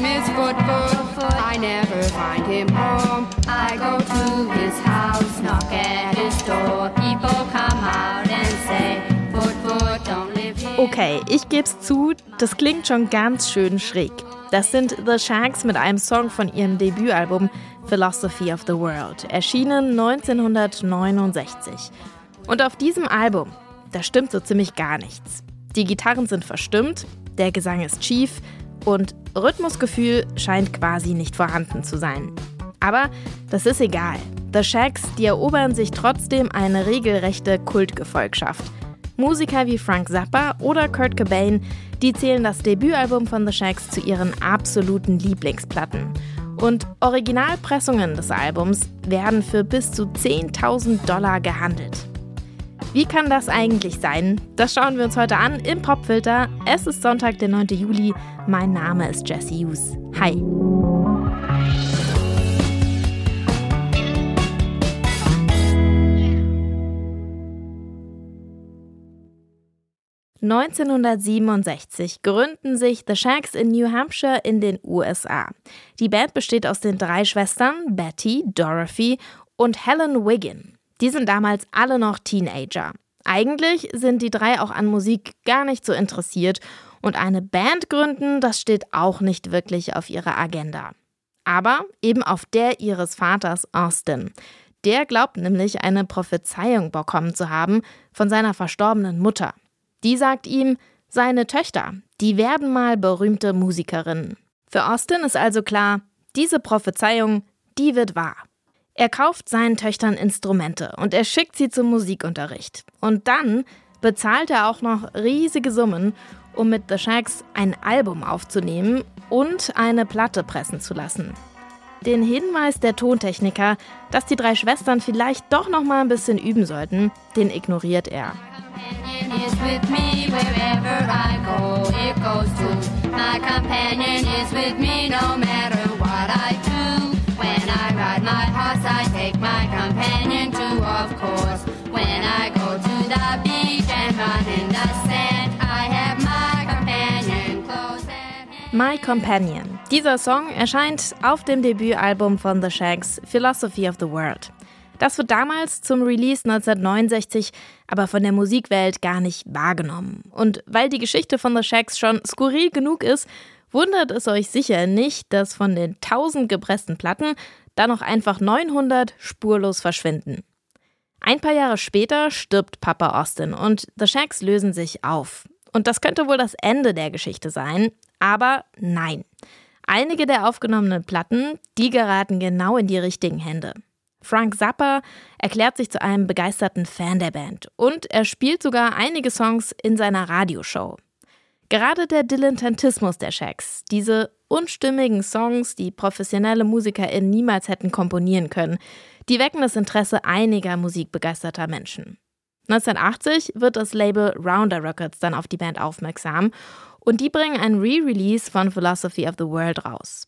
name is Foot Foot. I never find him home. I go to his house, knock at his door. People come out and say, Foot Foot, don't live here. Okay, ich geb's zu, das klingt schon ganz schön schräg. Das sind The Shacks mit einem Song von ihrem Debütalbum Philosophy of the World, erschienen 1969. Und auf diesem Album, da stimmt so ziemlich gar nichts. Die Gitarren sind verstimmt, der Gesang ist schief und Rhythmusgefühl scheint quasi nicht vorhanden zu sein. Aber das ist egal. The Shacks, die erobern sich trotzdem eine regelrechte Kultgefolgschaft. Musiker wie Frank Zappa oder Kurt Cobain, die zählen das Debütalbum von The Shacks zu ihren absoluten Lieblingsplatten. Und Originalpressungen des Albums werden für bis zu 10.000 Dollar gehandelt. Wie kann das eigentlich sein? Das schauen wir uns heute an im Popfilter. Es ist Sonntag, der 9. Juli. Mein Name ist Jesse Hughes. Hi. 1967 gründen sich The Shacks in New Hampshire in den USA. Die Band besteht aus den drei Schwestern Betty, Dorothy und Helen Wiggin. Die sind damals alle noch Teenager. Eigentlich sind die drei auch an Musik gar nicht so interessiert und eine Band gründen, das steht auch nicht wirklich auf ihrer Agenda. Aber eben auf der ihres Vaters Austin. Der glaubt nämlich, eine Prophezeiung bekommen zu haben von seiner verstorbenen Mutter. Die sagt ihm, seine Töchter, die werden mal berühmte Musikerinnen. Für Austin ist also klar, diese Prophezeiung, die wird wahr. Er kauft seinen Töchtern Instrumente und er schickt sie zum Musikunterricht. Und dann bezahlt er auch noch riesige Summen, um mit The Shacks ein Album aufzunehmen und eine Platte pressen zu lassen. Den Hinweis der Tontechniker, dass die drei Schwestern vielleicht doch noch mal ein bisschen üben sollten, den ignoriert er. my My Companion. Dieser Song erscheint auf dem Debütalbum von The Shacks Philosophy of the World. Das wird damals zum Release 1969 aber von der Musikwelt gar nicht wahrgenommen. Und weil die Geschichte von The Shacks schon skurril genug ist, wundert es euch sicher nicht, dass von den 1000 gepressten Platten da noch einfach 900 spurlos verschwinden. Ein paar Jahre später stirbt Papa Austin und The Shacks lösen sich auf. Und das könnte wohl das Ende der Geschichte sein, aber nein. Einige der aufgenommenen Platten, die geraten genau in die richtigen Hände. Frank Zappa erklärt sich zu einem begeisterten Fan der Band und er spielt sogar einige Songs in seiner Radioshow. Gerade der Dilettantismus der Shacks, diese unstimmigen Songs, die professionelle MusikerInnen niemals hätten komponieren können, die wecken das Interesse einiger musikbegeisterter Menschen. 1980 wird das Label Rounder Records dann auf die Band aufmerksam und die bringen ein Re-Release von Philosophy of the World raus.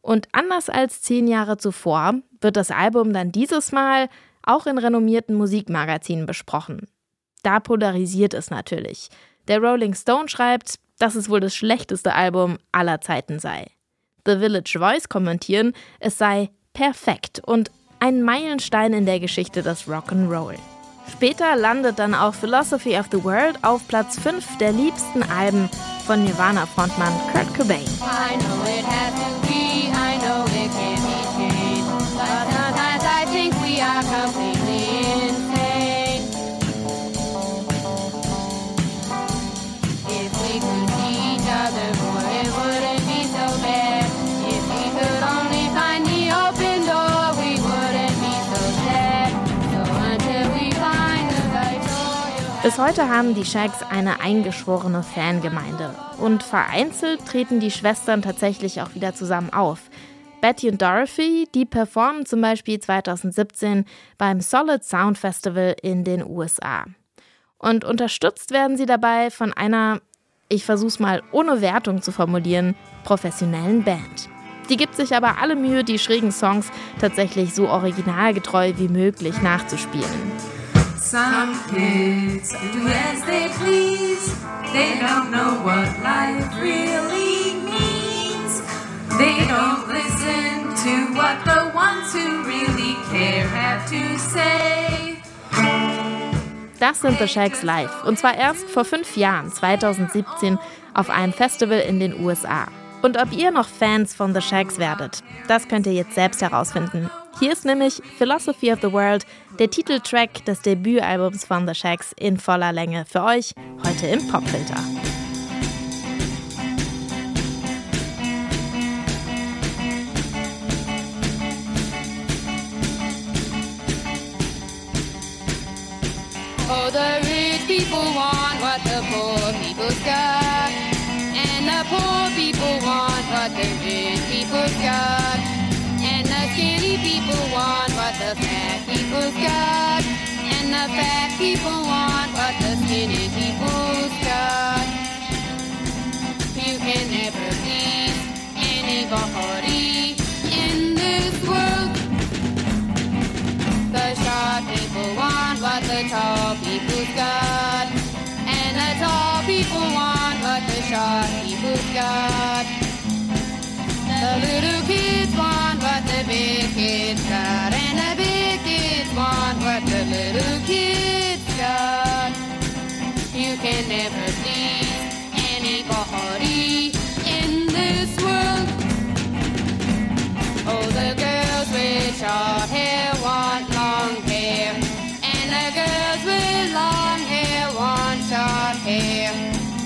Und anders als zehn Jahre zuvor wird das Album dann dieses Mal auch in renommierten Musikmagazinen besprochen. Da polarisiert es natürlich. Der Rolling Stone schreibt, dass es wohl das schlechteste Album aller Zeiten sei. The Village Voice kommentieren, es sei perfekt und ein Meilenstein in der Geschichte des Rock'n'Roll. Später landet dann auch Philosophy of the World auf Platz 5 der liebsten Alben von Nirvana-Frontmann Kurt Cobain. Bis heute haben die Shacks eine eingeschworene Fangemeinde und vereinzelt treten die Schwestern tatsächlich auch wieder zusammen auf. Betty und Dorothy, die performen zum Beispiel 2017 beim Solid Sound Festival in den USA. Und unterstützt werden sie dabei von einer, ich versuch's mal ohne Wertung zu formulieren, professionellen Band. Die gibt sich aber alle Mühe, die schrägen Songs tatsächlich so originalgetreu wie möglich nachzuspielen. Some kids do as they please. They don't know what life really means. They don't listen to what the ones who really care have to say. Das sind The Shakes live. Und zwar erst vor fünf Jahren, 2017, auf einem Festival in den USA. Und ob ihr noch Fans von The Shakes werdet, das könnt ihr jetzt selbst herausfinden. Hier ist nämlich Philosophy of the World, der Titeltrack des Debütalbums von The Shakes in voller Länge für euch, heute im Popfilter. Oh, the rich people want what the poor people's got. And the poor people want what the rich people's got. People's got. And the fat people want what the skinny people's got. You can never please anybody in this world. The short people want what the tall people's got. And the tall people want what the short people's got. The little hair.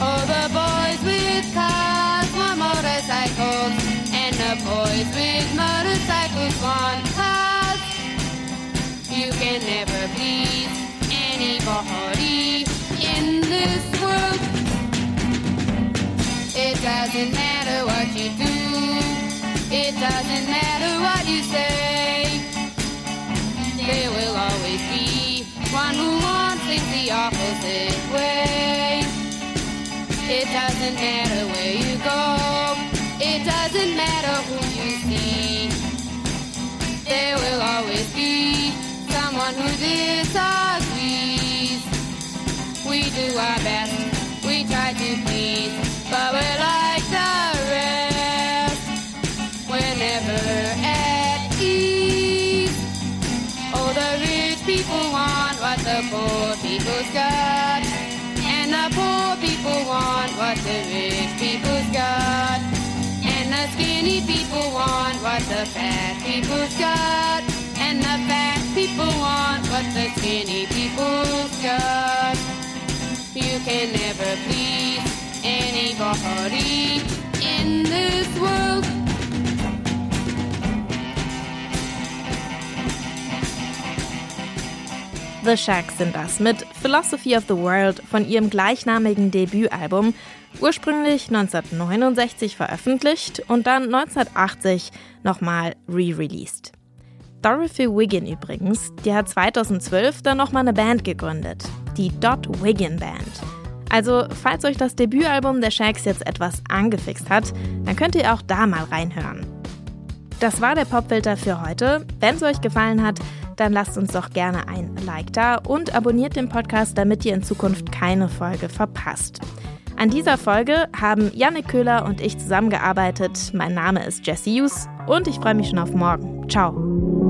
Oh, the boys with cars want motorcycles. And the boys with motorcycles want cars. You can never please anybody in this world. It doesn't matter what you do. It doesn't matter what you say. There will always be one who wants things the opposite way. It doesn't matter where you go. It doesn't matter who you see. There will always be someone who disagrees. We do our best. We try to please, but we're like the rest. We're the poor people's got. And the poor people want what the rich people's got. And the skinny people want what the fat people's got. And the fat people want what the skinny people's got. You can never please anybody in this world. The Shacks sind das mit Philosophy of the World von ihrem gleichnamigen Debütalbum, ursprünglich 1969 veröffentlicht und dann 1980 nochmal re-released. Dorothy Wiggin übrigens, die hat 2012 dann nochmal eine Band gegründet, die Dot Wiggin Band. Also, falls euch das Debütalbum der Shacks jetzt etwas angefixt hat, dann könnt ihr auch da mal reinhören. Das war der Popfilter für heute. Wenn es euch gefallen hat, dann lasst uns doch gerne ein Like da und abonniert den Podcast, damit ihr in Zukunft keine Folge verpasst. An dieser Folge haben Janne Köhler und ich zusammengearbeitet. Mein Name ist Jesse Hughes und ich freue mich schon auf morgen. Ciao.